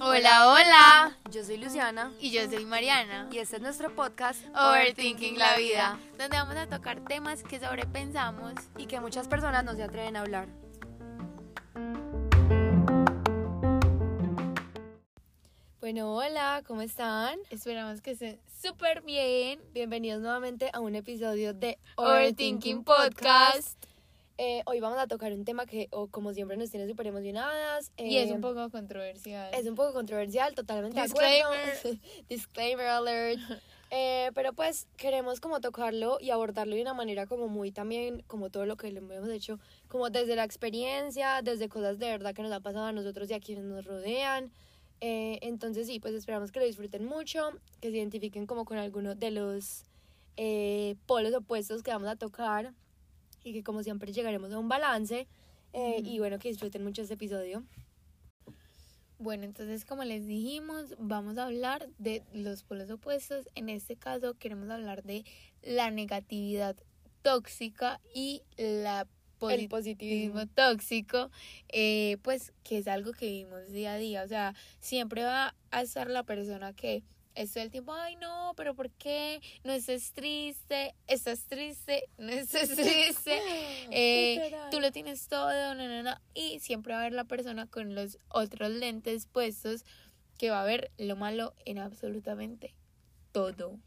Hola, hola. Yo soy Luciana Y yo soy Mariana. y este es nuestro podcast Overthinking la vida, donde vamos a tocar temas que sobrepensamos. y que muchas personas no se atreven a hablar. Bueno, hola, ¿cómo están? Esperamos que estén súper bien. Bienvenidos nuevamente a un episodio de Overthinking Podcast. Eh, hoy vamos a tocar un tema que, o como siempre, nos tiene súper emocionadas. Y es Eh, un poco controversial. Es un poco controversial, totalmente Disclaimer. Disclaimer alert. Eh, pero pues queremos como tocarlo y abordarlo de una manera como muy también, como todo lo que le hemos hecho, como desde la experiencia, desde cosas de verdad que nos ha pasado a nosotros y a quienes nos rodean. Eh, entonces sí, pues esperamos que lo disfruten mucho, que se identifiquen como con alguno de los eh, polos opuestos que vamos a tocar y que como siempre llegaremos a un balance. Eh, Y bueno, que disfruten mucho este episodio. Bueno, entonces como les dijimos, vamos a hablar de los polos opuestos. En este caso queremos hablar de la negatividad tóxica y la El positivismo positivismo. tóxico, eh, pues que es algo que vivimos día a día. O sea, siempre va a estar la persona que es todo el tiempo, ay no, pero ¿por qué? No estés triste, estás triste, no estés triste. Eh, tú lo tienes todo, no, no, no. Y siempre va a haber la persona con los otros lentes puestos que va a ver lo malo en absolutamente todo.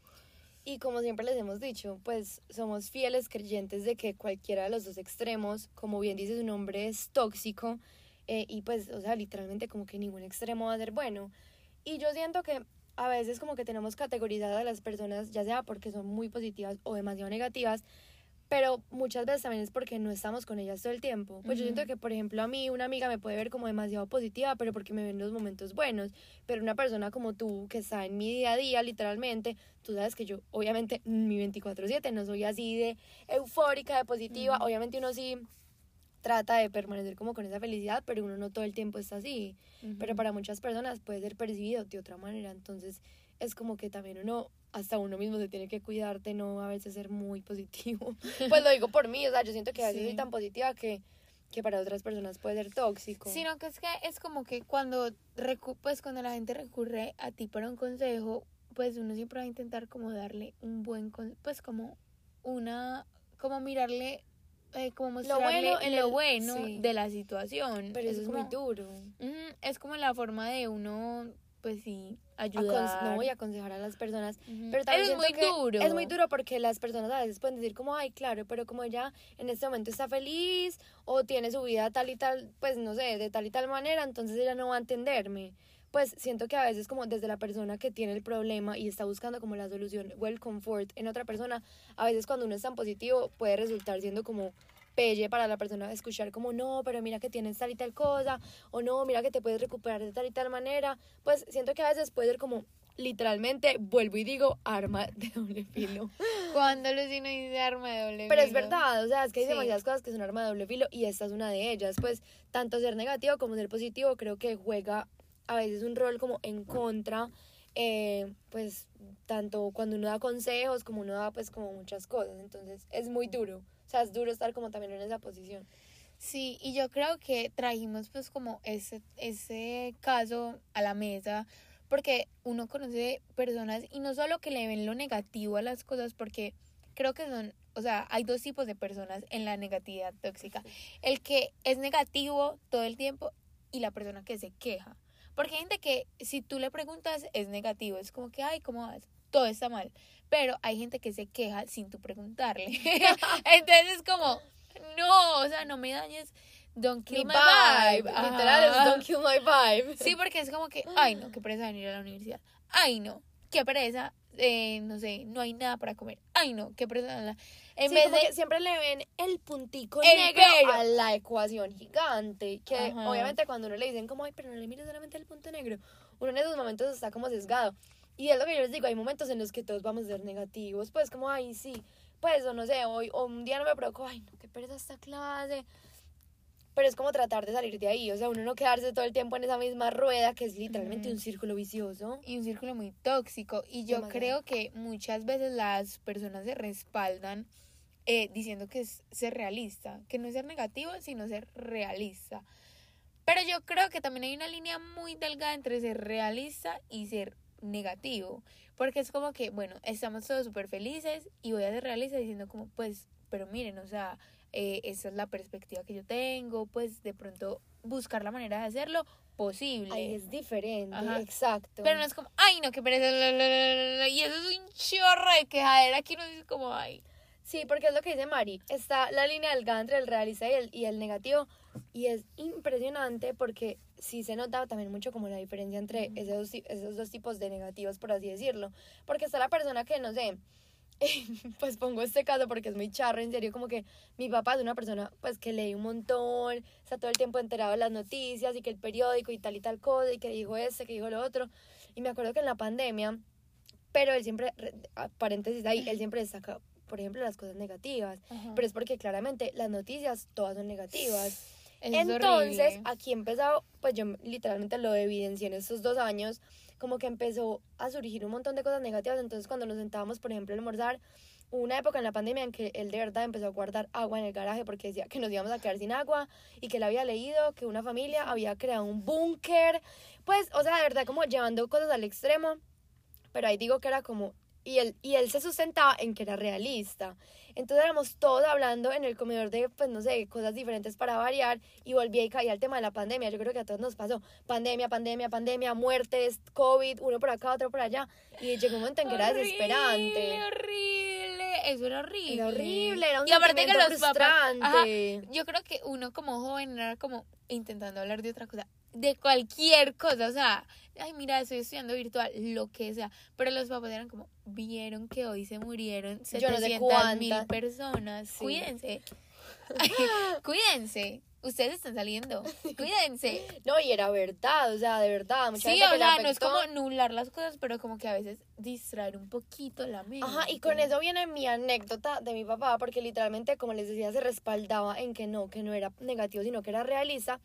Y como siempre les hemos dicho, pues somos fieles creyentes de que cualquiera de los dos extremos, como bien dice su nombre, es tóxico. eh, y pues, o sea, literalmente como que ningún extremo va a ser bueno. Y yo siento que a veces como que tenemos categorizadas a las personas, ya sea porque son muy positivas o demasiado negativas, pero muchas veces también es porque no estamos con ellas todo el tiempo. Pues yo Ujú. siento que, por ejemplo, a mí una amiga me puede ver como demasiado positiva, pero porque me ven los momentos buenos. Pero una persona como tú, que está en mi día a día, literalmente, tú sabes que yo, obviamente, mi 24-7 no soy así de eufórica, de positiva. Ujú. Obviamente uno sí trata de permanecer como con esa felicidad, pero uno no todo el tiempo está así. Pero para muchas personas puede ser percibido de otra manera. Entonces es como que también uno, hasta uno mismo se tiene que cuidar de no a veces ser muy positivo. pues lo digo por mí, o sea, yo siento que a veces Sí. soy tan positiva que, que para otras personas puede ser tóxico. Sino que es que es como que cuando recu pues cuando la gente recurre a ti para un consejo, pues uno siempre va a intentar como darle un buen con pues como una como mirarle eh, como mostrarle bueno en lo el- bueno sí. de la situación. Pero eso es muy duro. Es como la forma de uno pues sí ayudar. no voy a aconsejar a las personas. Pero también es muy que duro. Es muy duro porque las personas a veces pueden decir como, ay, claro, pero como ella en este momento está feliz o tiene su vida tal y tal, pues no sé, de tal y tal manera, entonces ella no va a entenderme. Pues siento que a veces como desde la persona que tiene el problema y está buscando como la solución o el confort en otra persona, a veces cuando uno es tan positivo puede resultar siendo como pelle para la persona escuchar como no, pero mira que tienes tal y tal cosa, o no, mira que te puedes recuperar de tal y tal manera, pues siento que a veces puede ser como literalmente, vuelvo y digo, arma de doble filo. Cuando Lucino dice arma de doble Pero es filo. verdad, o sea, es que hay Sí. demasiadas cosas que son arma de doble filo y esta es una de ellas, pues tanto ser negativo como ser positivo creo que juega a veces un rol como en contra, eh, pues tanto cuando uno da consejos como uno da pues como muchas cosas, entonces es muy duro, o sea, es duro estar como también en esa posición. Sí, y yo creo que trajimos pues como ese, ese caso a la mesa porque uno conoce personas y no solo que le ven lo negativo a las cosas porque creo que son, o sea, hay dos tipos de personas en la negatividad tóxica. El que es negativo todo el tiempo y la persona que se queja. Porque hay gente que si tú le preguntas es negativo, es como que, ay, ¿cómo vas? Todo está mal. Pero hay gente que se queja sin tú preguntarle. Entonces es como, no, o sea, no me dañes, don't kill my vibe. literal es don't kill my vibe. Sí, porque es como que, ay, no, qué pereza venir a la universidad. Ay, no, qué pereza, eh, no sé, no hay nada para comer. Ay, no, qué pereza. la- En Sí, vez como de que siempre le ven el puntico El negro pero. a la ecuación gigante. Que Ajá. obviamente cuando uno le dicen como, ay, pero no le mires solamente el punto negro, uno en esos momentos está como sesgado. Y es lo que yo les digo, hay momentos en los que todos vamos a ser negativos, pues como, ay, sí, pues, o no sé, hoy, o un día no me preocupo, ay, no, qué pereza esta clase. Pero es como tratar de salir de ahí, o sea, uno no quedarse todo el tiempo en esa misma rueda que es literalmente un círculo vicioso. y un círculo muy tóxico. Y yo Demasiado. creo que muchas veces las personas se respaldan eh, diciendo que es ser realista, que no es ser negativo, sino ser realista. Pero yo creo que también hay una línea muy delgada entre ser realista y ser negativo. Porque es como que, bueno, estamos todos súper felices y voy a ser realista diciendo como, pues, pero miren, o sea, eh, esa es la perspectiva que yo tengo, pues de pronto buscar la manera de hacerlo posible. Ahí es diferente, exacto. Pero no es como, ay, no, que pereza, y eso es un chorro de quejadera aquí no dice como, ay. Sí, porque es lo que dice Mari, está la línea delgada entre el realista y el, y el negativo, y es impresionante porque sí se nota también mucho como la diferencia entre esos, esos dos tipos de negativos, por así decirlo. Porque está la persona que, no sé, pues pongo este caso porque es muy charro, en serio, como que mi papá es una persona pues que lee un montón, está todo el tiempo enterado de las noticias y que el periódico y tal y tal cosa y que dijo este, que dijo lo otro. Y me acuerdo que en la pandemia, pero él siempre, paréntesis ahí, él siempre destaca, por ejemplo, las cosas negativas, pero es porque claramente las noticias todas son negativas. Entonces, aquí empezado, pues yo literalmente lo evidencié en estos dos años, como que empezó a surgir un montón de cosas negativas. Entonces, cuando nos sentábamos, por ejemplo, a almorzar, hubo una época en la pandemia en que él de verdad empezó a guardar agua en el garaje porque decía que nos íbamos a quedar sin agua y que él había leído que una familia había creado un búnker. Pues, o sea, de verdad, como llevando cosas al extremo. Pero ahí digo que era como y él, y él se sustentaba en que era realista. Entonces éramos todos hablando en el comedor de, pues no sé, cosas diferentes para variar y volvía y caía el tema de la pandemia. Yo creo que a todos nos pasó. Pandemia, pandemia, pandemia, muertes, COVID, uno por acá, otro por allá. Y llegó un momento en que era desesperante. Horrible, eso era horrible. Era horrible, era un y aparte que los frustrante. yo creo que uno como joven era como intentando hablar de otra cosa de cualquier cosa, o sea, ay, mira, estoy estudiando virtual, lo que sea, pero los papás eran como, vieron que hoy se murieron 700 mil personas, cuídense, cuídense, ustedes están saliendo, cuídense. No, y era verdad, o sea, de verdad. Mucha sí, o sea, no es como nular las cosas, pero como que a veces distraer un poquito la mente. Ajá, y con eso viene mi anécdota de mi papá, porque literalmente, como les decía, se respaldaba en que no, que no era negativo, sino que era realista.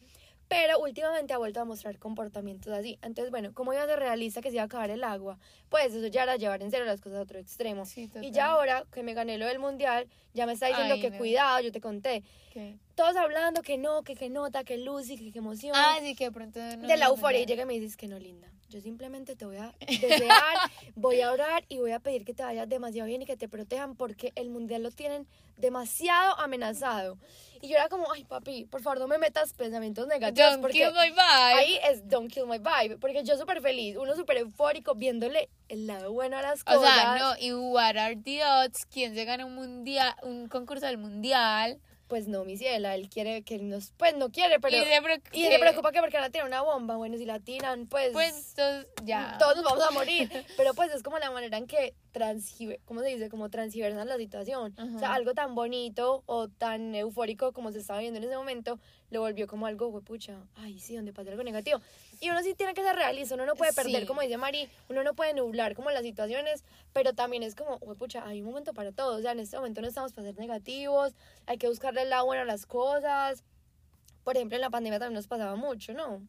Pero últimamente ha vuelto a mostrar comportamientos así. Entonces, bueno, ¿cómo iba a ser realista que se iba a acabar el agua? Pues eso ya era llevar en serio las cosas a otro extremo. y ya ahora que me gané lo del mundial, ya me está diciendo que cuidado, yo te conté. Todos hablando que no, que qué nota, que luz y que qué emoción. Ah, sí, que pronto De la euforia y llega y me dices que no, linda. Yo simplemente te voy a desear, voy a orar y voy a pedir que te vaya demasiado bien y que te protejan porque el mundial lo tienen demasiado amenazado. Y yo era como, ay papi, por favor no me metas pensamientos negativos. Don't kill my vibe. Ahí es don't kill my vibe. Porque yo súper feliz, uno súper eufórico viéndole el lado bueno a las cosas. O sea, no, y what are the odds? ¿Quién se gana un mundial, un concurso del mundial? pues no, mi ciela, él quiere que nos, pues no quiere, pero... Y le, preocupa que porque la tiran una bomba, bueno, si la tiran, pues... Pues ya. Todos nos vamos a morir, pero pues es como la manera en que transgiver, ¿cómo se dice? Como transgiversan la situación. O sea, algo tan bonito o tan eufórico como se estaba viendo en ese momento, lo volvió como algo, pucha, ay, sí, donde pasa algo negativo. Y uno sí tiene que ser realista, uno no puede perder, como dice Mari, uno no puede nublar como las situaciones, pero también es como, pucha, hay un momento para todo, o sea, en este momento no estamos para ser negativos, hay que buscarle el lado bueno a las cosas. Por ejemplo, en la pandemia también nos pasaba mucho, ¿no?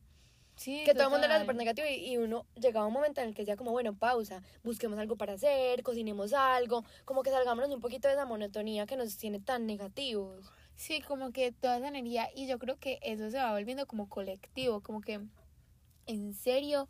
Sí, que todo el mundo era súper negativo y, y, uno llegaba un momento en el que decía como, bueno, pausa, busquemos algo para hacer, cocinemos algo, como que salgámonos un poquito de esa monotonía que nos tiene tan negativos. Sí, como que toda esa energía y yo creo que eso se va volviendo como colectivo, como que en serio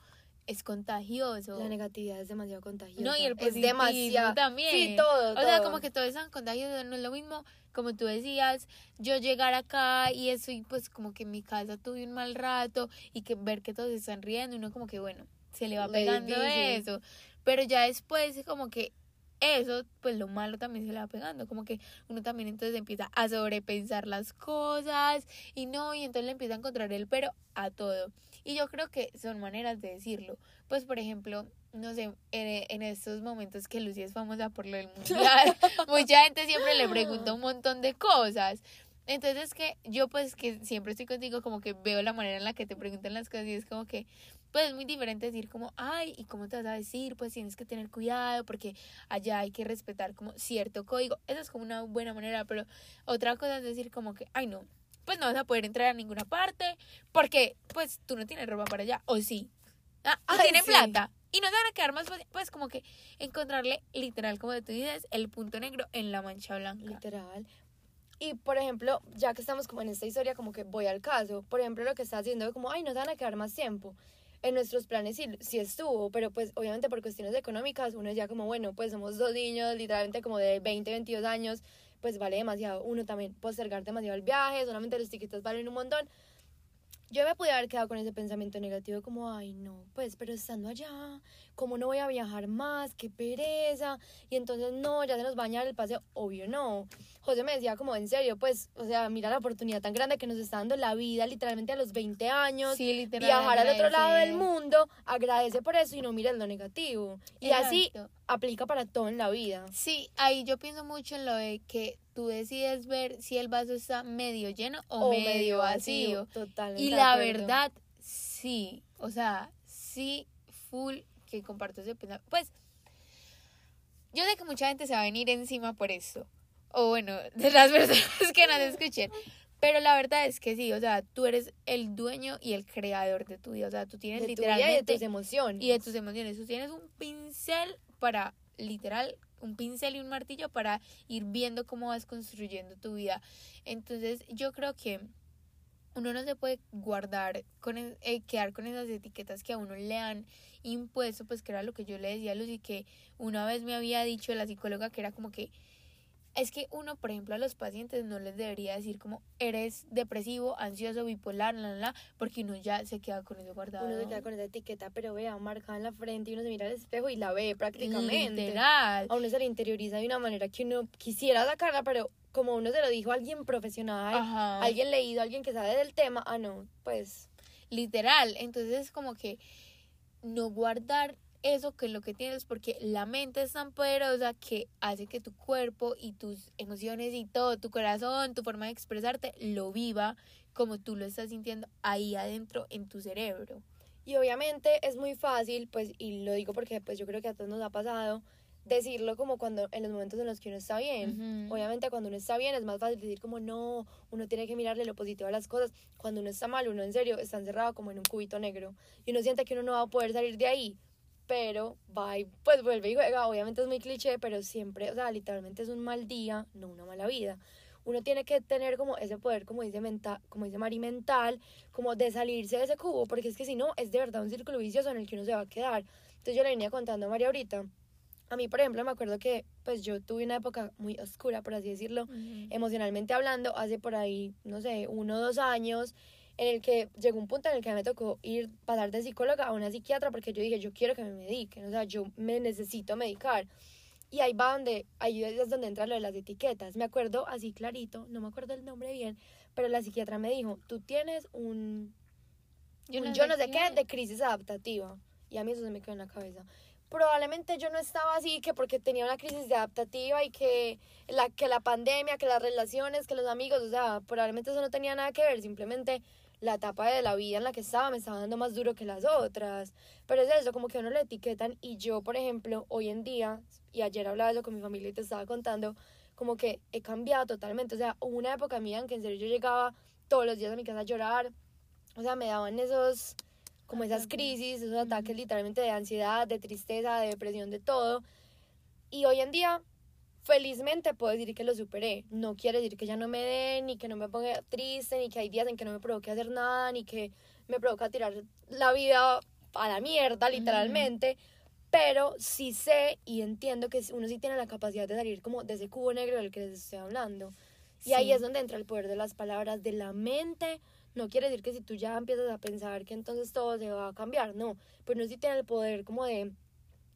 es contagioso. La negatividad es demasiado contagiosa. No, y el positivismo es demasiado. también. Sí, todo, O sea, como que todo es contagioso, no es lo mismo, como tú decías, yo llegar acá y eso, y pues como que en mi casa tuve un mal rato, y que ver que todos están riendo, y uno como que, bueno, se le va pegando eso. Pero ya después, como que eso, pues lo malo también se le va pegando, como que uno también entonces empieza a sobrepensar las cosas y no, y entonces le empieza a encontrar el pero a todo. Y yo creo que son maneras de decirlo. Pues, por ejemplo, no sé, en, estos momentos que Lucía es famosa por lo del mundial, mucha gente siempre le pregunta un montón de cosas. Entonces es que yo pues que siempre estoy contigo como que veo la manera en la que te preguntan las cosas y es como que pues es muy diferente decir como, ay, ¿y cómo te vas a decir? Pues tienes que tener cuidado porque allá hay que respetar como cierto código. Eso es como una buena manera, pero otra cosa es decir como que, ay, no, pues no vas a poder entrar a ninguna parte porque pues tú no tienes ropa para allá, o sí. Ah, Ay, tienen sí. plata. Y no se van a quedar más fácil, pues como que encontrarle literal, como tú dices, el punto negro en la mancha blanca. Literal. Y por ejemplo, ya que estamos como en esta historia, como que voy al caso. Por ejemplo, lo que está haciendo, como, ay, no se van a quedar más tiempo. En nuestros planes sí, sí estuvo, pero pues obviamente por cuestiones económicas, uno es ya como, bueno, pues somos dos niños, literalmente como de 20, 22 años, pues vale demasiado. Uno también postergar demasiado el viaje, solamente los tiquetes valen un montón. Yo me pude haber quedado con ese pensamiento negativo como, ay no, pues pero estando allá, ¿cómo no voy a viajar más? Qué pereza. Y entonces no, ya se nos va a dañar el paseo. Obvio no. José me decía como, en serio, pues, o sea, mira la oportunidad tan grande que nos está dando la vida literalmente a los 20 años. Sí, viajar al otro lado del mundo, agradece por eso y no mires lo negativo. Y así aplica para todo en la vida. Sí, ahí yo pienso mucho en lo de que tú decides ver si el vaso está medio lleno o, medio, vacío. Totalmente. Y la acuerdo. verdad, sí. O sea, sí, full que comparto ese pensamiento. Pues, yo sé que mucha gente se va a venir encima por eso. O bueno, de las personas que nos escuchen. Pero la verdad es que sí, o sea, tú eres el dueño y el creador de tu vida. O sea, tú tienes de tu vida y de literalmente tus emociones. y de tus emociones. Tú tienes un pincel para, literal, un pincel y un martillo para ir viendo cómo vas construyendo tu vida. Entonces, yo creo que uno no se puede guardar, con e- eh, quedar con esas etiquetas que a uno le han impuesto, pues que era lo que yo le decía a Lucy, que una vez me había dicho la psicóloga que era como que es que uno, por ejemplo, a los pacientes no les debería decir como eres depresivo, ansioso, bipolar, la, la, la, porque uno ya se queda con eso guardado. Uno se queda con esa etiqueta, pero vea, marcada en la frente y uno se mira al espejo y la ve prácticamente. Literal. A uno se le interioriza de una manera que uno quisiera sacarla, pero como uno se lo dijo a alguien profesional, Ajá. alguien leído, alguien que sabe del tema, ah, no, pues literal. Entonces es como que no guardar eso que es lo que tienes porque la mente es tan poderosa que hace que tu cuerpo y tus emociones y todo, tu corazón, tu forma de expresarte, lo viva como tú lo estás sintiendo ahí adentro en tu cerebro. Y obviamente es muy fácil, pues, y lo digo porque pues yo creo que a todos nos ha pasado, decirlo como cuando en los momentos en los que uno está bien. Obviamente cuando uno está bien es más fácil decir como no, uno tiene que mirarle lo positivo a las cosas. Cuando uno está mal, uno en serio está encerrado como en un cubito negro y uno siente que uno no va a poder salir de ahí. Pero va y pues vuelve y juega. Obviamente es muy cliché, pero siempre, o sea, literalmente es un mal día, no una mala vida. Uno tiene que tener como ese poder, como dice, menta, como dice Mari, mental, como de salirse de ese cubo, porque es que si no, es de verdad un círculo vicioso en el que uno se va a quedar. Entonces yo le venía contando a María ahorita. A mí, por ejemplo, me acuerdo que pues yo tuve una época muy oscura, por así decirlo, emocionalmente hablando, hace por ahí, no sé, uno o dos años, en el que llegó un punto en el que me tocó ir, pasar de psicóloga a una psiquiatra, porque yo dije, yo quiero que me mediquen, o sea, yo me necesito medicar. Y ahí va donde, ahí es donde entra lo de las etiquetas. Me acuerdo así clarito, no me acuerdo el nombre bien, pero la psiquiatra me dijo, tú tienes un, Yo un no yo sé no sé qué de crisis adaptativa. Y a mí eso se me quedó en la cabeza. Probablemente yo no estaba así que porque tenía una crisis de adaptativa y que la, que la pandemia, que las relaciones, que los amigos, o sea, probablemente eso no tenía nada que ver, simplemente la etapa de la vida en la que estaba me estaba dando más duro que las otras. Pero es eso, como que uno lo etiquetan y yo, por ejemplo, hoy en día, y ayer hablaba eso con mi familia y te estaba contando, como que he cambiado totalmente. O sea, hubo una época mía en que en serio yo llegaba todos los días a mi casa a llorar. O sea, me daban esos, como esas crisis, esos ataques literalmente de ansiedad, de tristeza, de depresión, de todo. Y hoy en día, felizmente puedo decir que lo superé. No quiere decir que ya no me dé, ni que no me ponga triste, ni que hay días en que no me provoque hacer nada, ni que me provoca tirar la vida a la mierda, literalmente. Pero sí sé y entiendo que uno sí tiene la capacidad de salir como de ese cubo negro del que les estoy hablando. Y ahí Sí. es donde entra el poder de las palabras, de la mente. No quiere decir que si tú ya empiezas a pensar que entonces todo se va a cambiar, no. Pero uno sí tiene el poder como de,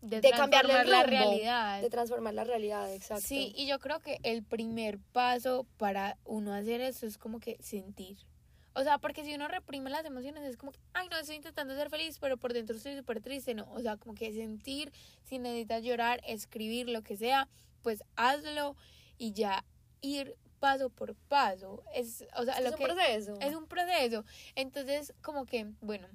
de, transformar la realidad. de transformar la realidad, exacto. Sí, y yo creo que el primer paso para uno hacer eso es como que sentir. O sea, porque si uno reprime las emociones es como que, ay, no, estoy intentando ser feliz, pero por dentro estoy súper triste, no. O sea, como que sentir, si necesitas llorar, escribir, lo que sea, pues hazlo y ya ir paso por paso. Es, o sea, es lo un que proceso. es un proceso. Entonces, como que, bueno,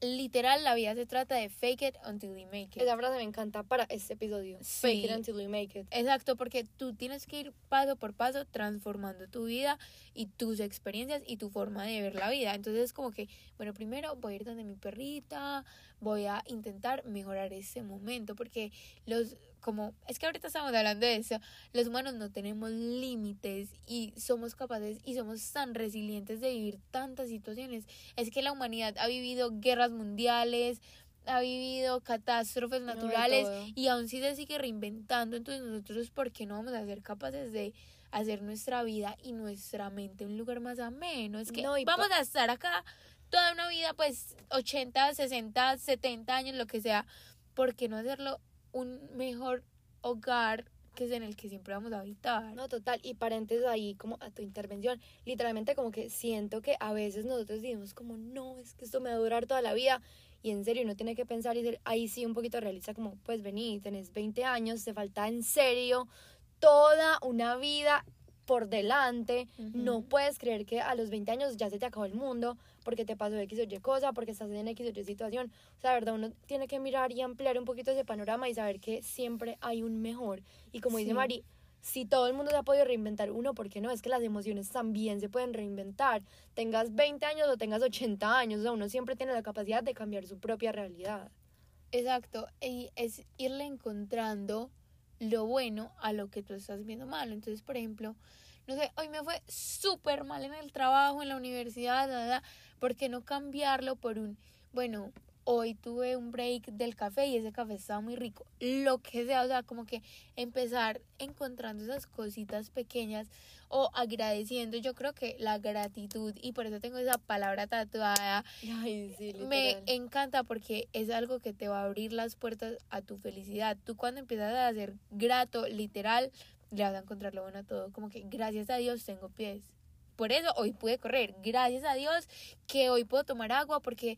literal la vida se trata de fake it until you make it. Esa frase me encanta para este episodio. Fake it until you make it. Exacto, porque tú tienes que ir paso por paso transformando tu vida y tus experiencias y tu forma de ver la vida. Entonces es como que, bueno, primero voy a ir donde mi perrita, voy a intentar mejorar ese momento, porque los como es que ahorita estamos hablando de eso, los humanos no tenemos límites y somos capaces y somos tan resilientes de vivir tantas situaciones. Es que la humanidad ha vivido guerras mundiales, ha vivido catástrofes naturales y aún sí se sigue reinventando. Entonces nosotros, ¿por qué no vamos a ser capaces de hacer nuestra vida y nuestra mente un lugar más ameno? Es que vamos a estar acá toda una vida, pues 80, 60, 70 años, lo que sea. ¿Por qué no hacerlo un mejor hogar que es en el que siempre vamos a habitar. No, total. Y paréntesis ahí como a tu intervención, literalmente como que siento que a veces nosotros decimos como, no, es que esto me va a durar toda la vida. Y en serio, uno tiene que pensar y ser ahí sí un poquito realista, como, pues vení, tenés 20 años, te falta en serio toda una vida por delante. No puedes creer que a los 20 años ya se te acabó el mundo porque te pasó X o Y cosa, porque estás en X o Y situación. O sea, de verdad, uno tiene que mirar y ampliar un poquito ese panorama y saber que siempre hay un mejor. Y como dice Mari, si todo el mundo se ha podido reinventar, uno, ¿por qué no? Es que las emociones también se pueden reinventar. Tengas 20 años o tengas 80 años, o sea, uno siempre tiene la capacidad de cambiar su propia realidad. Exacto, y es irle encontrando lo bueno a lo que tú estás viendo malo. Entonces, por ejemplo, no sé, hoy me fue súper mal en el trabajo, en la universidad, nada, ¿por qué no cambiarlo por un, bueno, hoy tuve un break del café y ese café estaba muy rico, lo que sea, o sea, como que empezar encontrando esas cositas pequeñas o agradeciendo, yo creo que la gratitud y por eso tengo esa palabra tatuada, me encanta porque es algo que te va a abrir las puertas a tu felicidad, tú cuando empiezas a ser grato, literal, le vas a encontrar lo bueno a todo, como que gracias a Dios tengo pies. Por eso hoy pude correr, gracias a Dios que hoy puedo tomar agua porque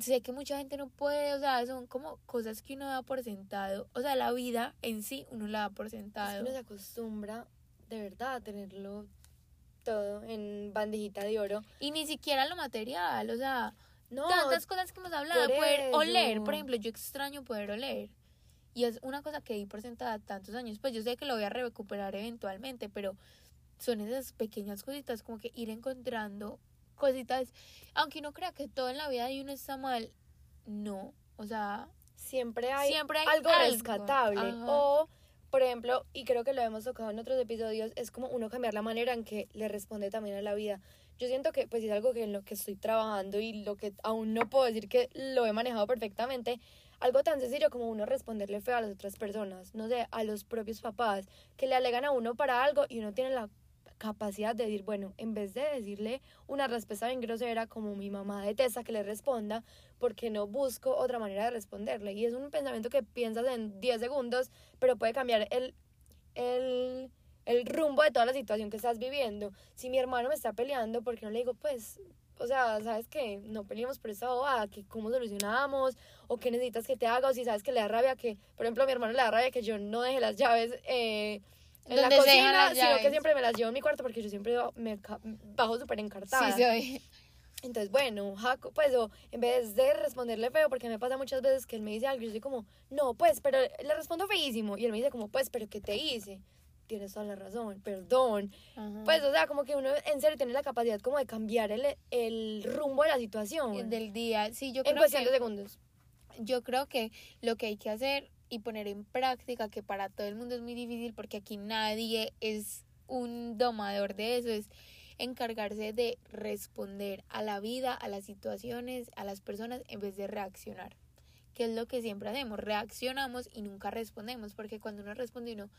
sé que mucha gente no puede, o sea, son como cosas que uno da por sentado. O sea, la vida en sí uno la da por sentado. uno se acostumbra de verdad a tenerlo todo en bandejita de oro. Y ni siquiera lo material, o sea, no, tantas cosas que hemos hablado, poder oler, por ejemplo, yo extraño poder oler. Y es una cosa que di por sentada tantos años, pues yo sé que lo voy a recuperar eventualmente, pero son esas pequeñas cositas como que ir encontrando cositas, aunque uno crea que todo en la vida de uno está mal, no, o sea, siempre hay, siempre algo, rescatable. O por ejemplo, y creo que lo hemos tocado en otros episodios, es como uno cambiar la manera en que le responde también a la vida. Yo siento que pues es algo que en lo que estoy trabajando y lo que aún no puedo decir que lo he manejado perfectamente, algo tan sencillo como uno responderle feo a las otras personas, no sé, a los propios papás, que le alegan a uno para algo y uno tiene la capacidad de decir, bueno, en vez de decirle una respuesta bien grosera como mi mamá detesta que le responda, porque no busco otra manera de responderle? Y es un pensamiento que piensas en 10 segundos, pero puede cambiar el, el, el rumbo de toda la situación que estás viviendo. Si mi hermano me está peleando, ¿por qué no le digo, pues, o sea, ¿sabes qué? No peleemos por esa bobada, que cómo solucionamos, o qué necesitas que te haga, o si sabes que le da rabia que, por ejemplo, a mi hermano le da rabia que yo no deje las llaves eh, en la cocina, sino que siempre me las llevo en mi cuarto porque yo siempre me bajo súper encartada. Sí, soy. Entonces, bueno, Jaco, pues, o en vez de responderle feo, porque me pasa muchas veces que él me dice algo, yo soy como, no, pues, pero le respondo feísimo. Y él me dice como, pues, pero ¿qué te hice? Tienes toda la razón, perdón. Pues, o sea, como que uno en serio tiene la capacidad como de cambiar el, el rumbo de la situación. Del día, sí, yo creo En cuestión de segundos. Yo creo que lo que hay que hacer y poner en práctica, que para todo el mundo es muy difícil porque aquí nadie es un domador de eso, es encargarse de responder a la vida, a las situaciones, a las personas en vez de reaccionar. Que es lo que siempre hacemos, reaccionamos y nunca respondemos, porque cuando uno responde uno,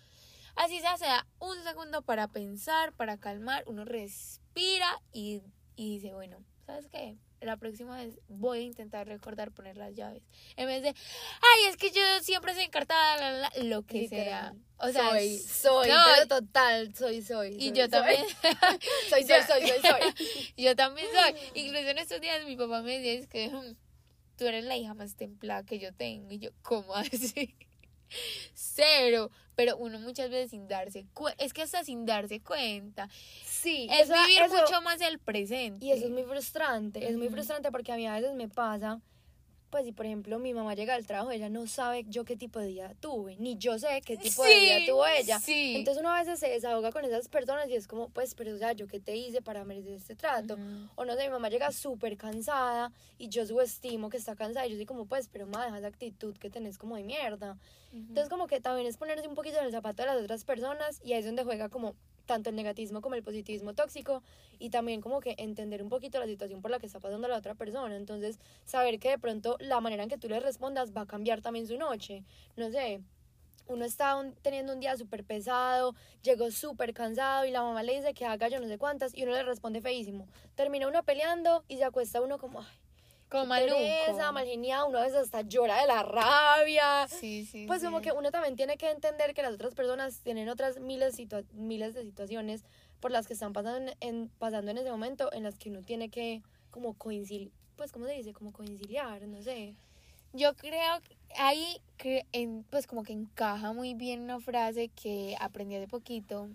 así se hace, da un segundo para pensar, para calmar, uno respira y, y dice, bueno, ¿sabes qué? la próxima vez voy a intentar recordar poner las llaves. En vez de, ay, es que yo siempre soy encartada, lo que sea. O sea, soy, soy, pero total, soy, soy. Y yo también. soy, soy, soy, soy, soy. yo también soy. Incluso en estos días mi papá me decía, es que hmm, tú eres la hija más templada que yo tengo. Y yo, ¿cómo así? Cero. Pero uno muchas veces sin darse cuenta, es que hasta sin darse cuenta. Sí. Es vivir mucho más el presente. Y eso es muy frustrante. Es muy frustrante porque a mí a veces me pasa, pues si por ejemplo mi mamá llega al trabajo, ella no sabe yo qué tipo de día tuve, ni yo sé qué tipo de día tuvo ella. Sí. Entonces uno a veces se desahoga con esas personas y es como, pues, pero o sea, yo qué te hice para merecer este trato. O no sé, mi mamá llega súper cansada y yo subestimo que está cansada y yo soy como, pues, pero ma, deja esa actitud que tenés como de mierda. Entonces como que también es ponerse un poquito en el zapato de las otras personas y ahí es donde juega como tanto el negativismo como el positivismo tóxico y también como que entender un poquito la situación por la que está pasando la otra persona. Entonces saber que de pronto la manera en que tú le respondas va a cambiar también su noche. No sé, uno está teniendo un día súper pesado, llegó súper cansado y la mamá le dice que haga yo no sé cuántas y uno le responde feísimo. Termina uno peleando y se acuesta uno como, Como pereza, mal geniado, uno a veces hasta llora de la rabia. Sí, sí. Pues sí. como que uno también tiene que entender que las otras personas tienen otras miles, miles de situaciones por las que están pasando en, en- pasando en ese momento en las que uno tiene que como coincidir, pues como se dice, como coinciliar, no sé. Yo creo que ahí, pues como que encaja muy bien una frase que aprendí hace poquito,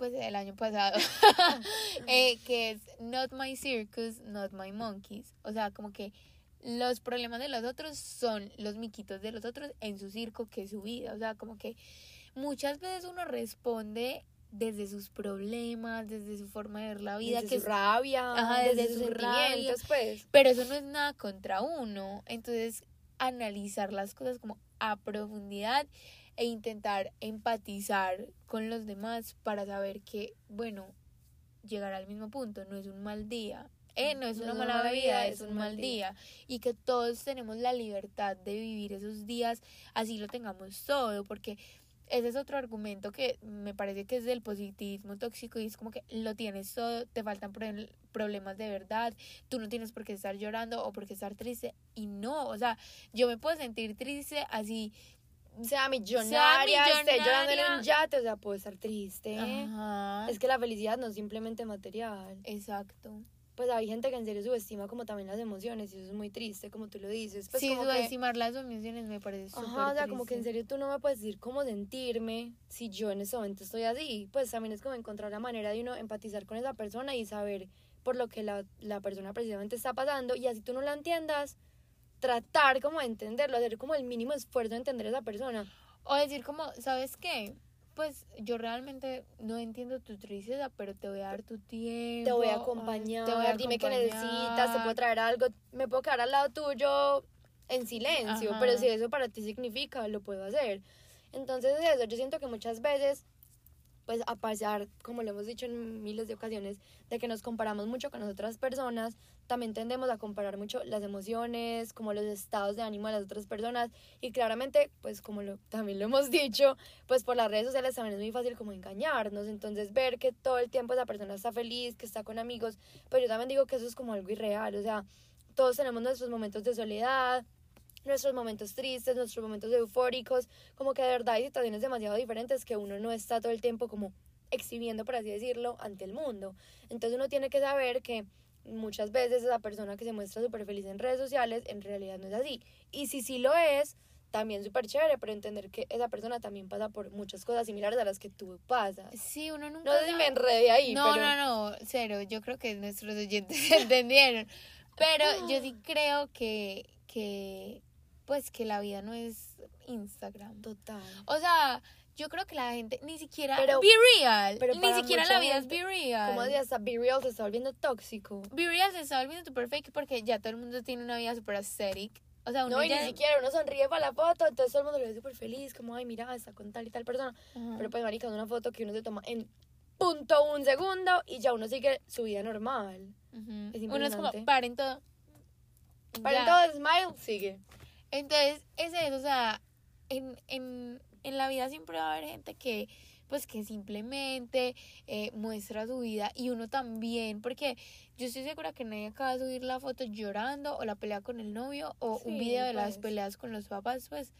pues el año pasado, eh, que es not my circus, not my monkeys. O sea, como que los problemas de los otros son los miquitos de los otros en su circo, que es su vida. O sea, como que muchas veces uno responde desde sus problemas, desde su forma de ver la vida, desde que su es rabia, Ajá, desde, desde sus rabia. pues. pero eso no es nada contra uno. Entonces, analizar las cosas como a profundidad e intentar empatizar con los demás para saber que, bueno, llegar al mismo punto no es un mal día. Eh, no es una mala vida, es un mal día. Y que todos tenemos la libertad de vivir esos días, así lo tengamos todo, porque ese es otro argumento que me parece que es del positivismo tóxico y es como que lo tienes todo, te faltan pro- problemas de verdad, tú no tienes por qué estar llorando o por qué estar triste y no, o sea, yo me puedo sentir triste así, Sea millonaria, esté llorando en millonaria. un yate, o sea, puede estar triste. ajá, Es que la felicidad no es simplemente material. exacto. Pues hay gente que en serio subestima como también las emociones y eso es muy triste, como tú lo dices. Pues sí, como que- subestimar las emociones me parece súper Ajá, o sea, como que en triste. serio tú no me puedes decir cómo sentirme si yo en ese momento estoy así. Pues también es como encontrar la manera de uno empatizar con esa persona y saber por lo que la, la persona precisamente está pasando y así tú no la entiendas, tratar como de entenderlo, hacer como el mínimo esfuerzo de entender a esa persona. O decir como, ¿sabes qué? Pues yo realmente no entiendo tu tristeza, pero te voy a dar tu tiempo. Te voy a acompañar, te voy a dime qué necesitas, te acompañar. puedo traer algo, me puedo quedar al lado tuyo en silencio, Ajá. pero si eso para ti significa, lo puedo hacer. Entonces eso, yo siento que muchas veces, pues a pesar, como lo hemos dicho en miles de ocasiones, de que nos comparamos mucho con las otras personas, también tendemos a comparar mucho las emociones, como los estados de ánimo de las otras personas y claramente, pues como lo, también lo hemos dicho, pues por las redes sociales también es muy fácil como engañarnos, entonces ver que todo el tiempo esa persona está feliz, que está con amigos, pero yo también digo que eso es como algo irreal, o sea, todos tenemos nuestros momentos de soledad, nuestros momentos tristes, nuestros momentos eufóricos, como que de verdad hay situaciones demasiado diferentes que uno no está todo el tiempo como exhibiendo, por así decirlo, ante el mundo. Entonces uno tiene que saber que muchas veces esa persona que se muestra súper feliz en redes sociales en realidad no es así. Y si sí lo es, también súper chévere, pero entender que esa persona también pasa por muchas cosas similares a las que tú pasas. Sí, uno nunca No sé si me enredé ahí, No, pero... no, no, cero. Yo creo que nuestros oyentes entendieron. Pero yo sí creo que, que, pues, que la vida no es Instagram. Total. O sea, yo creo que la gente ni siquiera Pero- be real. pero ni siquiera la vida gente, es be real. Como de hasta Be Real se está volviendo tóxico. Be real se está volviendo super fake porque ya todo el mundo tiene una vida super aesthetic. O sea, uno No, y ya... ni siquiera uno sonríe para la foto, entonces todo el mundo lo ve súper feliz, como, ay, mira, está con tal y tal persona. Ajá. Pero pues, marica, es una foto que uno se toma en punto un segundo y ya uno sigue su vida normal. Ujú. es Uno es como, paren todo. Para Ya. todo smile, sigue. Entonces, ese es, o sea, en, en, en la vida siempre va a haber gente que, pues, que simplemente eh, muestra su vida y uno también, porque yo estoy segura que nadie acaba de subir la foto llorando o la pelea con el novio o un video de las pues. peleas con los papás, pues,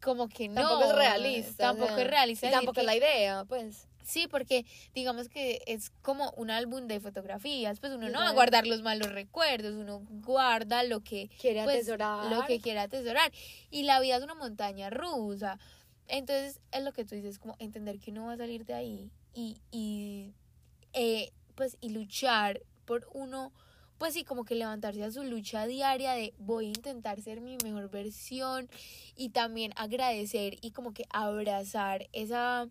como que no. Tampoco es realista. Tampoco o sea, es realista. y tampoco es la idea, pues. Sí, porque digamos que es como un álbum de fotografías, pues uno no va a guardar los malos recuerdos, uno guarda lo que Quiere pues, atesorar. lo que quiera atesorar. Y la vida es una montaña rusa. Entonces, es lo que tú dices, como entender que uno va a salir de ahí y, y eh, pues, y luchar por uno, pues sí, como que levantarse a su lucha diaria de voy a intentar ser mi mejor versión y también agradecer y como que abrazar esa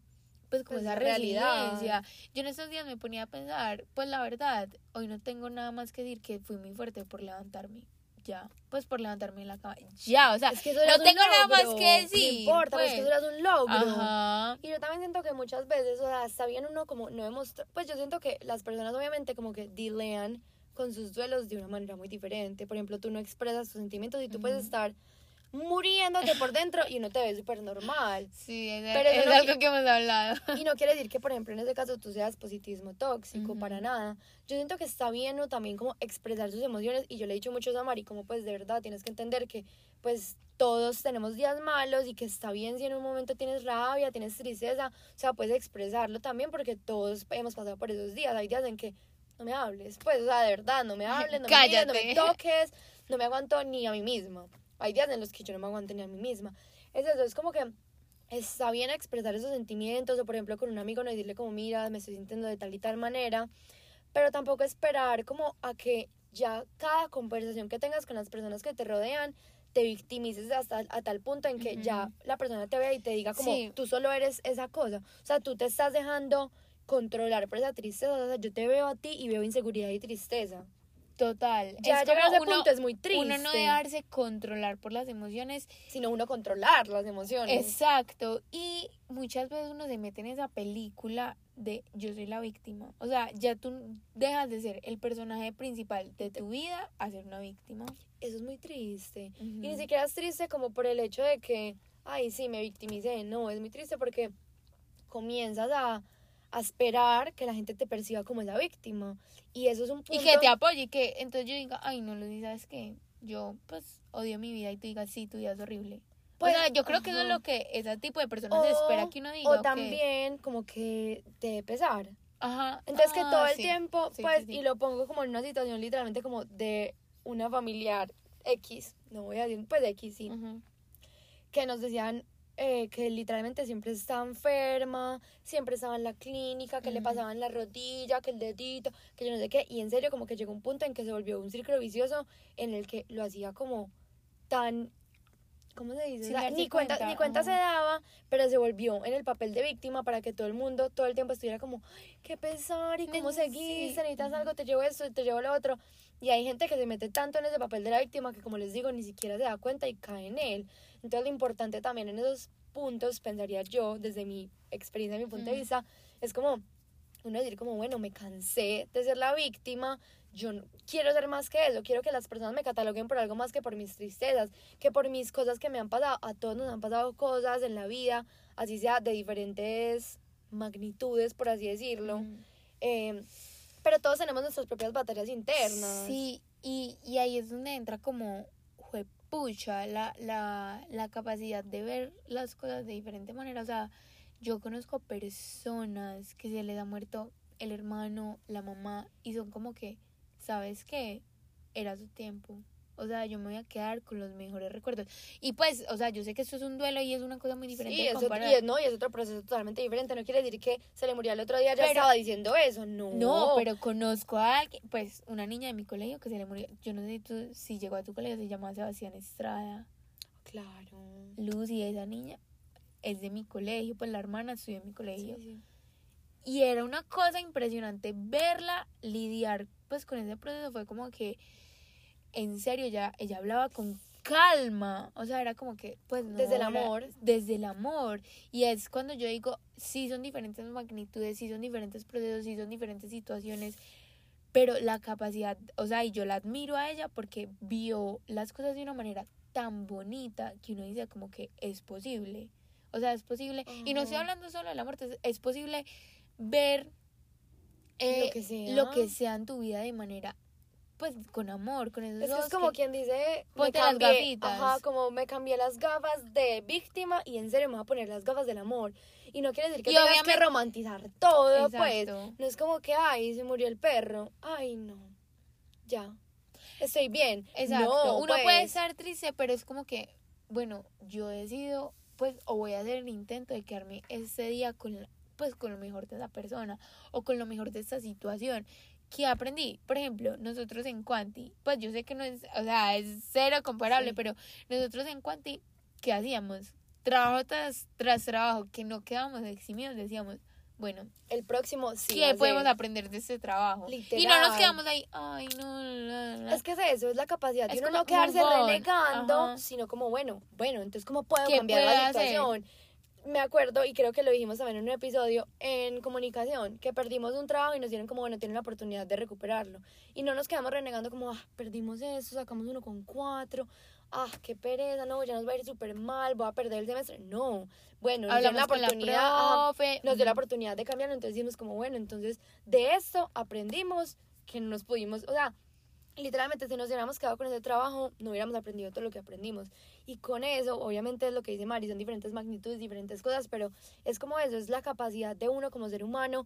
pues como Pues, esa realidad. resiliencia. Yo en estos días me ponía a pensar, pues la verdad, hoy no tengo nada más que decir que fui muy fuerte por levantarme. Ya, pues por levantarme de la cama. Ya, o sea, Es que no tengo nada más logro. que decir. No importa, pero es que pues. eso es un logro. Ajá. Y yo también siento que muchas veces, o sea, está bien uno como no demostrar, pues yo siento que las personas obviamente como que dealean con sus duelos de una manera muy diferente. Por ejemplo, tú no expresas tus sentimientos y tú puedes Ujú. estar muriéndote por dentro y uno te ve súper normal. Sí, es, Pero es no algo que hemos hablado. Y no quiere decir que, por ejemplo, en ese caso tú seas positivismo tóxico, Ujú. para nada. Yo siento que está bien ¿no? también como expresar sus emociones y yo le he dicho mucho a Mari como pues de verdad tienes que entender que pues todos tenemos días malos y que está bien si en un momento tienes rabia, tienes tristeza, o sea, puedes expresarlo también porque todos hemos pasado por esos días. Hay días en que no me hables, pues, o sea, de verdad, no me hables, no me no me toques, no me aguanto ni a mí misma. Hay días en los que yo no me aguanto ni a mí misma. Es eso, es como que está bien expresar esos sentimientos o por ejemplo con un amigo no decirle como mira me estoy sintiendo de tal y tal manera pero tampoco esperar como a que ya cada conversación que tengas con las personas que te rodean te victimices hasta a tal punto en que Ujú. ya la persona te vea y te diga como Sí. tú solo eres esa cosa o sea tú te estás dejando controlar por esa tristeza o sea yo te veo a ti y veo inseguridad y tristeza Total. ya es como ese uno- punto es muy triste Uno no dejarse controlar por las emociones. sino uno controlar las emociones Exacto. Y muchas veces uno se mete en esa película de yo soy la víctima. O sea, ya tú dejas de ser el personaje principal de tu vida a ser una víctima. eso es muy triste Y ni siquiera es triste como por el hecho de que, ay, sí, me victimicé. No, es muy triste porque comienzas a, a esperar que la gente te perciba como la víctima. Y eso es un punto... Y que te apoye y que entonces yo diga, ay, no, Lucy, ¿sabes qué? Yo, pues, odio mi vida y tú digas, sí, tu vida es horrible. Pues, o sea, yo creo que eso es ajá. lo que ese tipo de personas espera que uno diga. O también como que te dé pesar. Ajá. Entonces que ah, todo el sí. tiempo, Sí, pues, sí, y lo pongo como en una situación literalmente como de una familiar X, no voy a decir, pues X, sí, que nos decían eh, que literalmente siempre estaba enferma, siempre estaba en la clínica, que le Ujú. pasaban la rodilla, que el dedito, que yo no sé qué, y en serio como que llegó un punto en que se volvió un círculo vicioso en el que lo hacía como tan ¿cómo se dice? O sea, ni cuenta, cuenta, ni cuenta se daba, pero se volvió en el papel de víctima para que todo el mundo todo el tiempo estuviera como, "Ay, qué pesar y cómo Sí. seguiste, necesitas Ujú. algo, te llevo esto, te llevo lo otro. Y hay gente que se mete tanto en ese papel de la víctima que como les digo, ni siquiera se da cuenta y cae en él. Entonces lo importante también en esos puntos, pensaría yo, desde mi experiencia, mi punto de Ujú. vista, es como uno decir como, bueno, me cansé de ser la víctima, yo no- quiero ser más que eso, quiero que las personas me cataloguen por algo más que por mis tristezas, que por mis cosas que me han pasado, a todos nos han pasado cosas en la vida, así sea de diferentes magnitudes, por así decirlo, Ujú. eh, pero todos tenemos nuestras propias batallas internas. Sí, y, y ahí es donde entra como juepucha la, la, la capacidad de ver las cosas de diferente manera. O sea, yo conozco personas que se les ha muerto el hermano, la mamá, y son como que, ¿sabes qué? Era su tiempo. O sea, yo me voy a quedar con los mejores recuerdos. Y pues, o sea, yo sé que esto es un duelo y es una cosa muy diferente. Sí, de otro, y es, no, y es otro proceso totalmente diferente. No quiere decir que se le murió el otro día, ya Pero- estaba diciendo eso. No, No, pero conozco a alguien, pues una niña de mi colegio que se le murió. Yo no sé si, tú- si llegó a tu colegio, se llama Sebastián Estrada. Claro. Lucy, esa niña, es de mi colegio, pues la hermana estudió en mi colegio. Sí, sí. Y era una cosa impresionante verla lidiar pues con ese proceso. Fue como que, en serio, ya ella hablaba con calma. O sea, era como que, pues no, Desde el era- amor. Desde el amor. Y es cuando yo digo, sí son diferentes magnitudes, sí son diferentes procesos, sí son diferentes situaciones. Pero la capacidad, o sea, y yo la admiro a ella porque vio las cosas de una manera tan bonita que uno dice como que es posible. O sea, es posible. Y no estoy hablando solo de la muerte, es, es posible ver eh, Lo que sea. lo que sea en tu vida de manera, pues, con amor, con esos Es que es como que- quien dice, me Ponte las cambié, gafitas. ajá, como me cambié las gafas de víctima y en serio me voy a poner las gafas del amor. Y no quiere decir que Y tengas que obviamente- romantizar todo, pues. Exacto. No es como que, ay, se murió el perro. Ay, no. Ya. Estoy bien. Exacto. No, Uno pues. puede estar triste, pero es como que, bueno, yo decido, pues, o voy a hacer el intento de quedarme ese día con, la- pues, con lo mejor de esa persona o con lo mejor de esta situación. ¿Qué aprendí? Por ejemplo, nosotros en Quanti, pues yo sé que no es, o sea, es cero comparable, Sí. pero nosotros en Quanti, ¿qué hacíamos? Trabajo tras, tras trabajo, que no quedábamos eximidos, decíamos, bueno, El próximo sí. ¿qué podemos aprender de este trabajo? Y no nos quedamos ahí, ay, no, la, la". Es que es eso, es la capacidad de uno no quedarse Ajá. sino como, bueno, bueno, entonces ¿cómo puedo ¿Qué cambiar la hacer? Me acuerdo, y creo que lo dijimos también en un episodio en comunicación, que perdimos un trabajo y nos dieron como, bueno, tienen la oportunidad de recuperarlo. Y no nos quedamos renegando como, ah, perdimos eso, sacamos uno con cuatro, ah, qué pereza, no, ya nos va a ir súper mal, voy a perder el semestre. No, bueno, nos dieron Hablamos la la oportunidad, ajá, profe. nos dio la oportunidad de cambiarlo, entonces dijimos como, bueno, entonces de esto aprendimos que no nos pudimos, o sea, literalmente si nos hubiéramos quedado con ese trabajo, no hubiéramos aprendido todo lo que aprendimos. Y con eso, obviamente es lo que dice Mari, son diferentes magnitudes, diferentes cosas, pero es como eso, es la capacidad de uno como ser humano,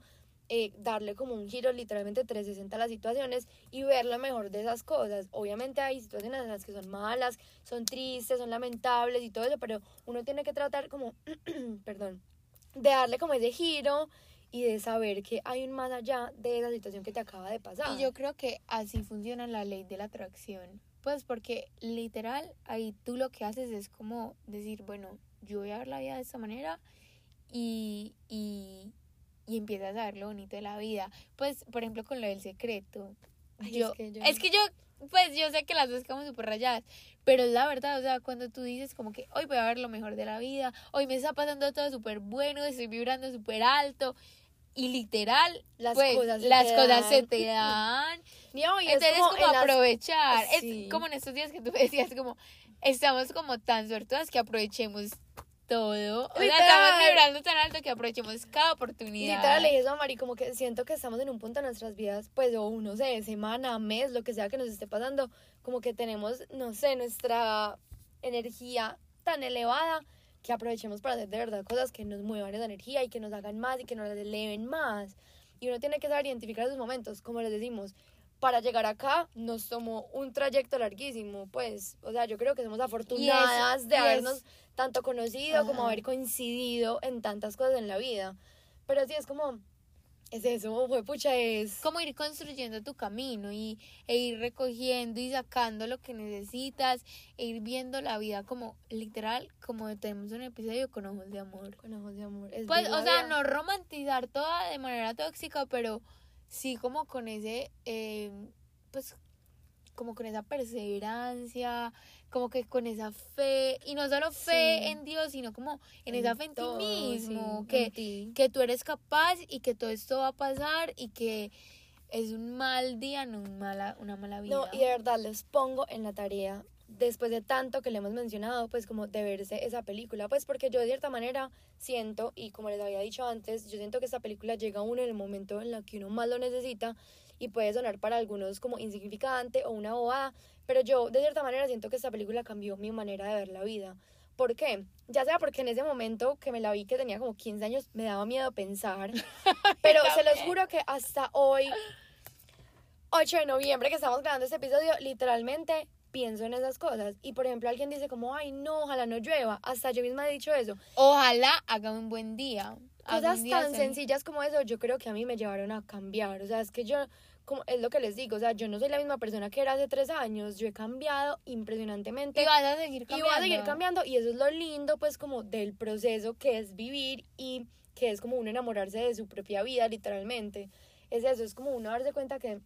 eh, darle como un giro literalmente 360 a las situaciones y ver lo mejor de esas cosas. Obviamente hay situaciones en las que son malas, son tristes, son lamentables y todo eso, pero uno tiene que tratar como, perdón, de darle como ese giro y de saber que hay un más allá de esa situación que te acaba de pasar. Y yo creo que así funciona la ley de la atracción. Pues porque literal ahí tú lo que haces es como decir, bueno, yo voy a ver la vida de esta manera y, y, y empiezas a ver lo bonito de la vida. Pues, por ejemplo, con lo del secreto. Ay, yo, es que yo- es que yo, pues yo sé que las dos quedamos súper rayadas, pero es la verdad, o sea, cuando tú dices como que hoy voy a ver lo mejor de la vida, hoy me está pasando todo súper bueno, estoy vibrando súper alto, y literal, Las pues cosas se las te cosas se dan. te dan. No, y es Entonces, como como, en las- aprovechar. Sí. Es como en estos días que tú decías, como estamos como tan suertudas que aprovechemos todo. O sea, estamos vibrando tan alto que aprovechemos cada oportunidad. Literal le dije eso a Mari, como que siento que estamos en un punto de nuestras vidas, pues, o no sé, semana, mes, lo que sea que nos esté pasando, como que tenemos, no sé, nuestra energía tan elevada que aprovechemos para hacer de verdad cosas que nos muevan esa energía y que nos hagan más y que nos eleven más. Y uno tiene que saber identificar esos momentos, como les decimos. Para llegar acá nos tomó un trayecto larguísimo, pues, o sea, yo creo que somos afortunadas de y es- habernos tanto conocido como Ajá. haber coincidido en tantas cosas en la vida. Pero sí, es como, es eso, fue pucha, es... como ir construyendo tu camino y, e ir recogiendo y sacando lo que necesitas e ir viendo la vida como literal, como tenemos un episodio con ojos de amor. Con ojos de amor. es Pues, o sea, vida. no romantizar toda de manera tóxica, pero sí como con ese, eh, pues, como con esa perseverancia, como que con esa fe, y no solo fe Sí. en Dios, sino como en, esa fe en ti todo, mismo, sí, que, en ti. que tú eres capaz y que todo esto va a pasar y que es un mal día, no un mala, una mala vida. No, y de verdad les pongo en la tarea, después de tanto que le hemos mencionado, pues como de verse esa película, pues porque yo de cierta manera siento, y como les había dicho antes, yo siento que esta película llega a uno en el momento en el que uno más lo necesita y puede sonar para algunos como insignificante o una bobada, pero yo de cierta manera siento que esta película cambió mi manera de ver la vida. ¿Por qué? Ya sea porque en ese momento que me la vi que tenía como 15 años me daba miedo pensar, pero se los juro que hasta hoy 8 de noviembre que estamos grabando este episodio, literalmente pienso en esas cosas. Y por ejemplo, alguien dice como, ay, no, ojalá no llueva. Hasta yo misma he dicho eso. Ojalá haga un buen día. Cosas tan sen- sencillas como eso, yo creo que a mí me llevaron a cambiar. O sea, es que yo, como es lo que les digo, o sea, yo no soy la misma persona que era hace tres años. Yo he cambiado impresionantemente. Y vas a seguir Y cambiando. voy a seguir cambiando y eso es lo lindo pues como del proceso que es vivir y que es como uno enamorarse de su propia vida literalmente. Es eso, es como uno darse cuenta que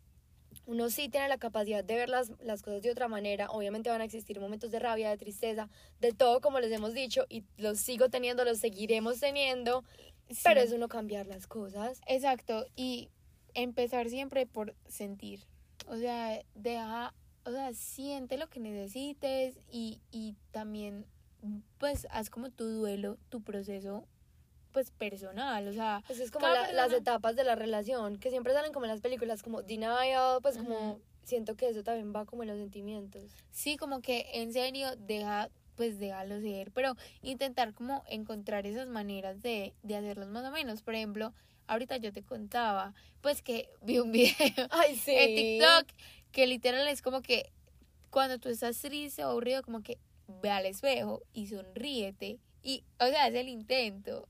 uno sí tiene la capacidad de ver las, las cosas de otra manera. Obviamente van a existir momentos de rabia, de tristeza, de todo como les hemos dicho y los sigo teniendo, los seguiremos teniendo, Sí. pero es uno cambiar las cosas. Exacto, y empezar siempre por sentir. O sea, deja, o sea, siente lo que necesites y, y también, pues, haz como tu duelo, tu proceso, pues, personal. O sea, Pues es como las etapas de la relación, que siempre salen como en las películas, como denial, pues como siento que eso también va como en los sentimientos. sí, como que en serio, deja, pues, déjalo ser, pero intentar como encontrar esas maneras de, de hacerlos más o menos. Por ejemplo, ahorita yo te contaba, pues, que vi un video Ay, sí. en TikTok que literal es como que cuando tú estás triste o aburrido, como que ve al espejo y sonríete. Y, o sea, es el intento.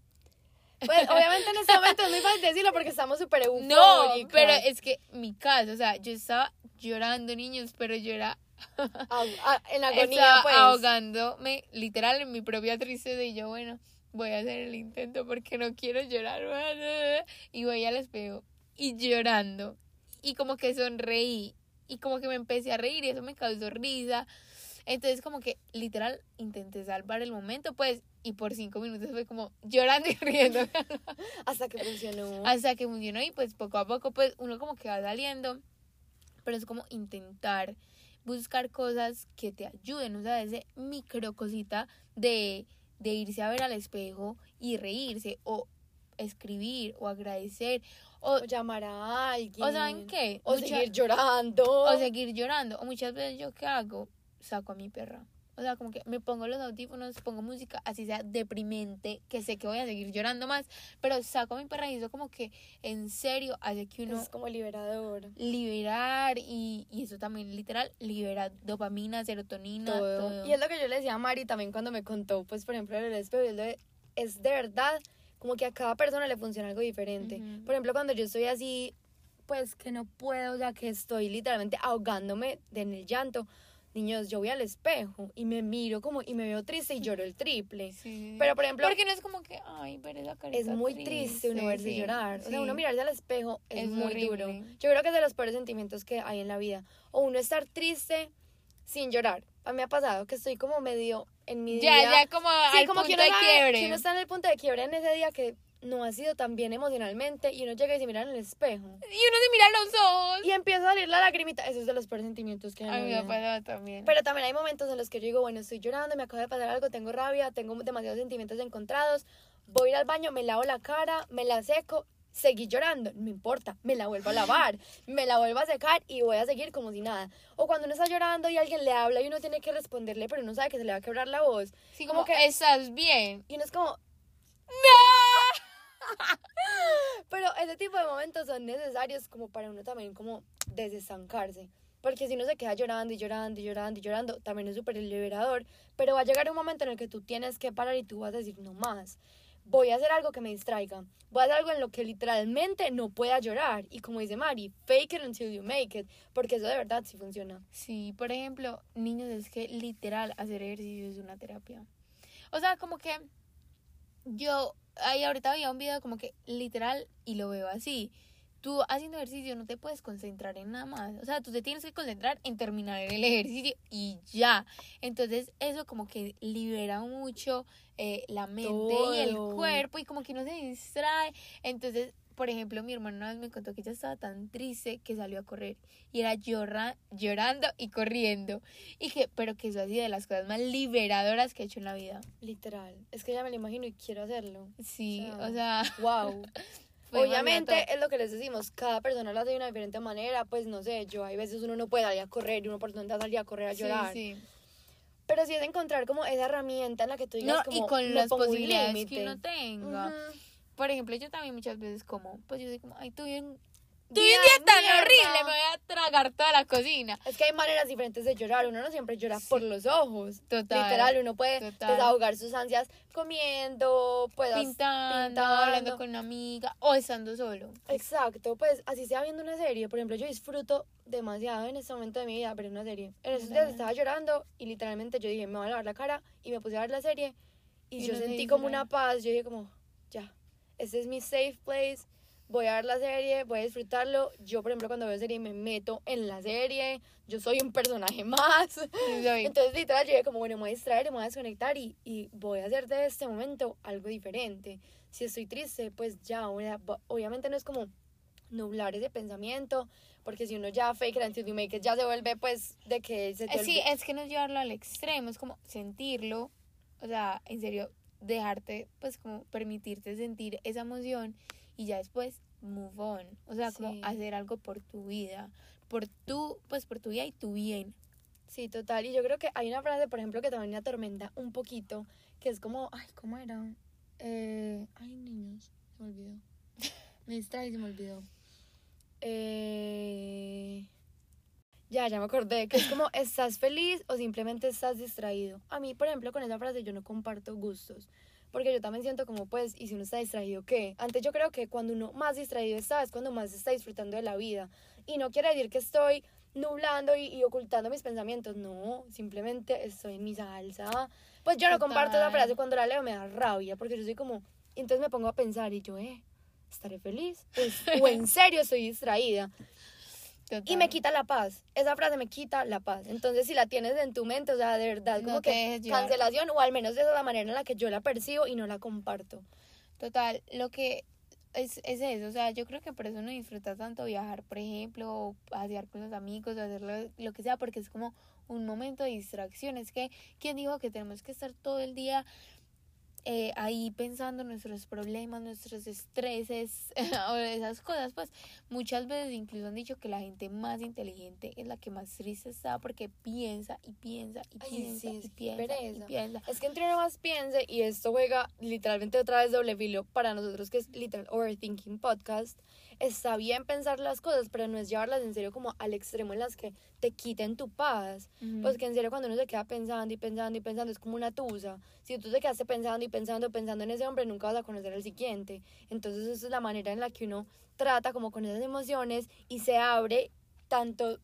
Pues obviamente en este momento es muy fácil decirlo porque estamos súper eufóricas. No, pero es que mi caso, o sea, yo estaba llorando, niños, pero yo era Ah, en agonía, estaba pues. ahogándome literal en mi propia tristeza y yo, bueno, voy a hacer el intento porque no quiero llorar. Y voy al espejo y llorando y como que sonreí y como que me empecé a reír y eso me causó risa. Entonces como que literal intenté salvar el momento pues y por cinco minutos fue como llorando y riendo Hasta que funcionó. hasta que funcionó y pues poco a poco pues uno como que va saliendo pero es como intentar buscar cosas que te ayuden, o sea, ese micro cosita de, de irse a ver al espejo y reírse o escribir o agradecer o, O llamar a alguien. o ¿saben qué? O seguir llorando. o seguir llorando. O muchas veces yo qué hago, saco a mi perra. O sea, como que me pongo los audífonos, pongo música, así sea deprimente, que sé que voy a seguir llorando más, pero saco a mi perra y eso como que en serio hace que uno Es como liberador. liberar y, y eso también literal libera dopamina, serotonina, todo. todo. Y es lo que yo le decía a Mari también cuando me contó, pues, por ejemplo, el espejo. es de- verdad como que a cada persona le funciona algo diferente. Ujú. Por ejemplo, cuando yo estoy así, pues que no puedo, ya que estoy literalmente ahogándome en el llanto. Niños, yo voy al espejo y me miro como y me veo triste y lloro el triple. Sí. Pero, por ejemplo, porque no es como que, ay, ver esa carita es muy triste uno verse sí, llorar. O sea, uno mirarse al espejo es, Es muy horrible. duro. Yo creo que es de los peores sentimientos que hay en la vida. O uno estar triste sin llorar. A mí me ha pasado que estoy como medio en mi Ya, día. ya como Sí, al como punto que uno, de quiebre. que uno está en el punto de quiebre en ese día que no ha sido tan bien emocionalmente y uno llega y se mira en el espejo. Y uno se mira a los ojos. Y empieza a salir la lagrimita. Eso es de los peores sentimientos que hay en A mí me pasado también. Pero también hay momentos en los que yo digo, bueno, estoy llorando, me acaba de pasar algo, tengo rabia, tengo demasiados sentimientos encontrados, voy a ir al baño, me lavo la cara, me la seco, seguí llorando, no importa, me la vuelvo a lavar, me la vuelvo a secar y voy a seguir como si nada. O cuando uno está llorando y alguien le habla y uno tiene que responderle, pero uno sabe que se le va a quebrar la voz. sí, como como que- estás bien. Y uno es como... Pero ese tipo de momentos son necesarios como para uno también como desestancarse. Porque si uno se queda llorando y llorando y llorando y llorando, también es súper liberador. Pero va a llegar un momento en el que tú tienes que parar y tú vas a decir, no más. Voy a hacer algo que me distraiga. Voy a hacer algo en lo que literalmente no pueda llorar. Y como dice Mari, fake it until you make it. Porque eso de verdad sí funciona. Sí, por ejemplo, niños, es que literal hacer ejercicio es una terapia. O sea, como que yo, ahí ahorita había un video como que literal, y lo veo así. Tú haciendo ejercicio no te puedes concentrar en nada más. O sea, tú te tienes que concentrar en terminar el ejercicio y ya. Entonces, eso como que libera mucho eh, la mente y el cuerpo y como que no se distrae. Entonces, por ejemplo, mi hermana una vez me contó que ella estaba tan triste que salió a correr y era llora, llorando y corriendo. Y que, pero que eso ha sido de las cosas más liberadoras que he hecho en la vida. Literal. Es que ya me lo imagino y quiero hacerlo. Sí, O sea, o sea, Wow. Obviamente es lo que les decimos, cada persona lo hace de una diferente manera, pues no sé, yo hay veces uno no puede salir a correr y uno por donde salir a correr a llorar, Sí, sí. pero sí es encontrar como esa herramienta en la que tú digas No, como y con me las posibilidades que uno tenga. Por ejemplo, yo también muchas veces como, pues yo soy como, ay, tuve un, tuve un día tan mierda. horrible, me voy a tragar toda la cocina. Es que hay maneras diferentes de llorar, uno no siempre llora Sí. por los ojos. Total. Literal, uno puede Total. desahogar sus ansias comiendo, pues Pintando, pintando. hablando con una amiga o estando solo. Exacto, pues así sea viendo una serie. Por ejemplo, yo disfruto demasiado en este momento de mi vida ver una serie. En esos días estaba llorando y literalmente yo dije, me voy a lavar la cara y me puse a ver la serie y, Y yo no sentí como una paz. Yo dije como, ya, este es mi safe place. Voy a ver la serie, voy a disfrutarlo. Yo, por ejemplo, cuando veo serie me meto en la serie. Yo soy un personaje más. Entonces, literal, yo como, bueno, me voy a distraer, me voy a desconectar y, y voy a hacer de este momento algo diferente. Si estoy triste, pues ya, obvia- obviamente no es como nublar ese pensamiento, porque si uno ya fake it until you make it, ya se vuelve pues de que se te Eh, Sí, olvida- es que no es llevarlo al extremo, es como sentirlo, o sea, en serio, dejarte, pues como permitirte sentir esa emoción y ya después move on, o sea, como hacer algo por tu vida, por tu, pues por tu vida y tu bien. Sí, total. Y yo creo que hay una frase, por ejemplo, que también me atormenta un poquito, que es como, ay, ¿cómo era? Eh, ay, niños, se me olvidó. Me distraí y se me olvidó. Eh, ya, ya me acordé, que es como, ¿estás feliz o simplemente estás distraído? A mí, por ejemplo, con esa frase yo no comparto gustos, porque yo también siento como pues, y si uno está distraído, ¿qué? Antes yo creo que cuando uno más distraído está es cuando más está disfrutando de la vida. Y no quiere decir que estoy nublando y, y ocultando mis pensamientos, no, simplemente estoy en mi salsa. Pues yo no comparto esa Total. frase cuando la leo, me da rabia, porque yo soy como, entonces me pongo a pensar y yo, eh, estaré feliz, pues, o en serio estoy distraída. Y Total. me quita la paz. Esa frase me quita la paz. Entonces, si la tienes en tu mente, o sea, de verdad, No como que cancelación, o al menos esa es la manera en la que yo la percibo y no la comparto. Total, lo que es, es eso, o sea, yo creo que por eso uno disfruta tanto viajar, por ejemplo, o pasear con los amigos, o hacer lo, lo que sea, porque es como un momento de distracción. Es que, ¿quién dijo que tenemos que estar todo el día eh, ahí pensando en nuestros problemas, nuestros estreses o esas cosas? Pues muchas veces incluso han dicho que la gente más inteligente es la que más triste está porque piensa y piensa y Ay, piensa sí, y piensa y piensa. Es que entre uno más piense, y esto juega literalmente otra vez doble filo para nosotros, que es literal Overthinking Podcast. Está bien pensar las cosas, pero no es llevarlas en serio como al extremo en las que te quiten tu paz. Ujú. Pues que en serio cuando uno se queda pensando y pensando y pensando es como una tusa. Si tú te quedaste pensando y pensando, pensando en ese hombre, nunca vas a conocer al siguiente. Entonces esa es la manera en la que uno trata como con esas emociones y se abre tanto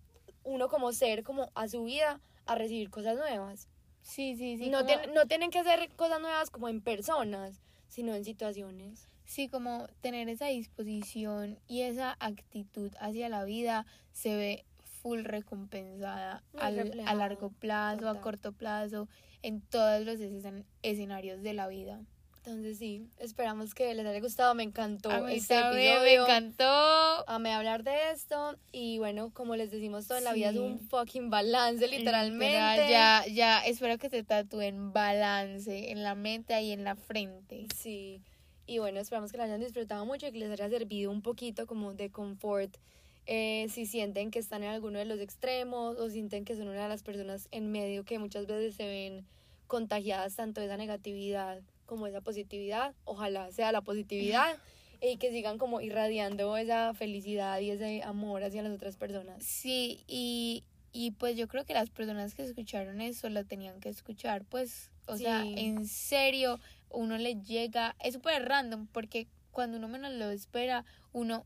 uno como ser como a su vida a recibir cosas nuevas. Sí, sí, sí. no, como- tienen, no tienen que ser cosas nuevas como en personas, sino en situaciones. Sí, como tener esa disposición y esa actitud hacia la vida se ve full recompensada al- a largo plazo, total. a corto plazo, en todos los escen- escenarios de la vida. Entonces sí, esperamos que les haya gustado, me encantó A mí este también me episodio. encantó. Amé hablar de esto y bueno, como les decimos todo en la vida es un fucking balance literalmente. Literal, ya, ya, espero que se tatúen balance en la mente y en la frente. Sí. Y bueno, esperamos que la hayan disfrutado mucho y que les haya servido un poquito como de confort. eh, si sienten que están en alguno de los extremos o sienten que son una de las personas en medio que muchas veces se ven contagiadas tanto de esa negatividad como de esa positividad, ojalá sea la positividad y que sigan como irradiando esa felicidad y ese amor hacia las otras personas. Sí, y, y pues yo creo que las personas que escucharon eso lo tenían que escuchar, pues, o sea, Sí. en serio, uno le llega, es súper random, porque cuando uno menos lo espera, uno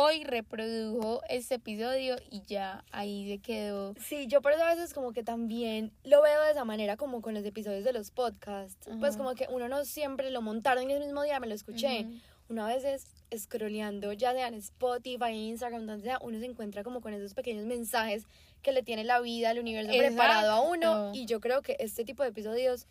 hoy reprodujo este episodio y ya ahí se quedó. Sí, yo por eso a veces como que también lo veo de esa manera como con los episodios de los podcasts. Pues como que uno no siempre lo montaron en el mismo día, me lo escuché. Una vez es scrolleando, ya sea en Spotify, Instagram, donde sea, uno se encuentra como con esos pequeños mensajes que le tiene la vida, el universo preparado a uno. Exacto. Y yo creo que este tipo de episodios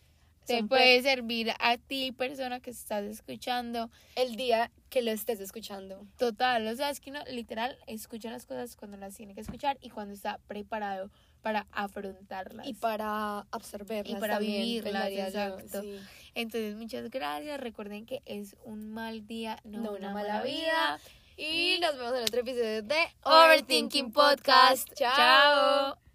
Te son puede servir a ti, persona que estás escuchando. el día que lo estés escuchando. Total, o sea, es que literal escucha las cosas cuando las tiene que escuchar y cuando está preparado para afrontarlas. Y para absorberlas Y para también, vivirlas, pensaría yo, exacto. sí. Entonces, muchas gracias. Recuerden que es un mal día, no, No una, mala mala vida. Y nos vemos en otro episodio de Overthinking Podcast. Chao.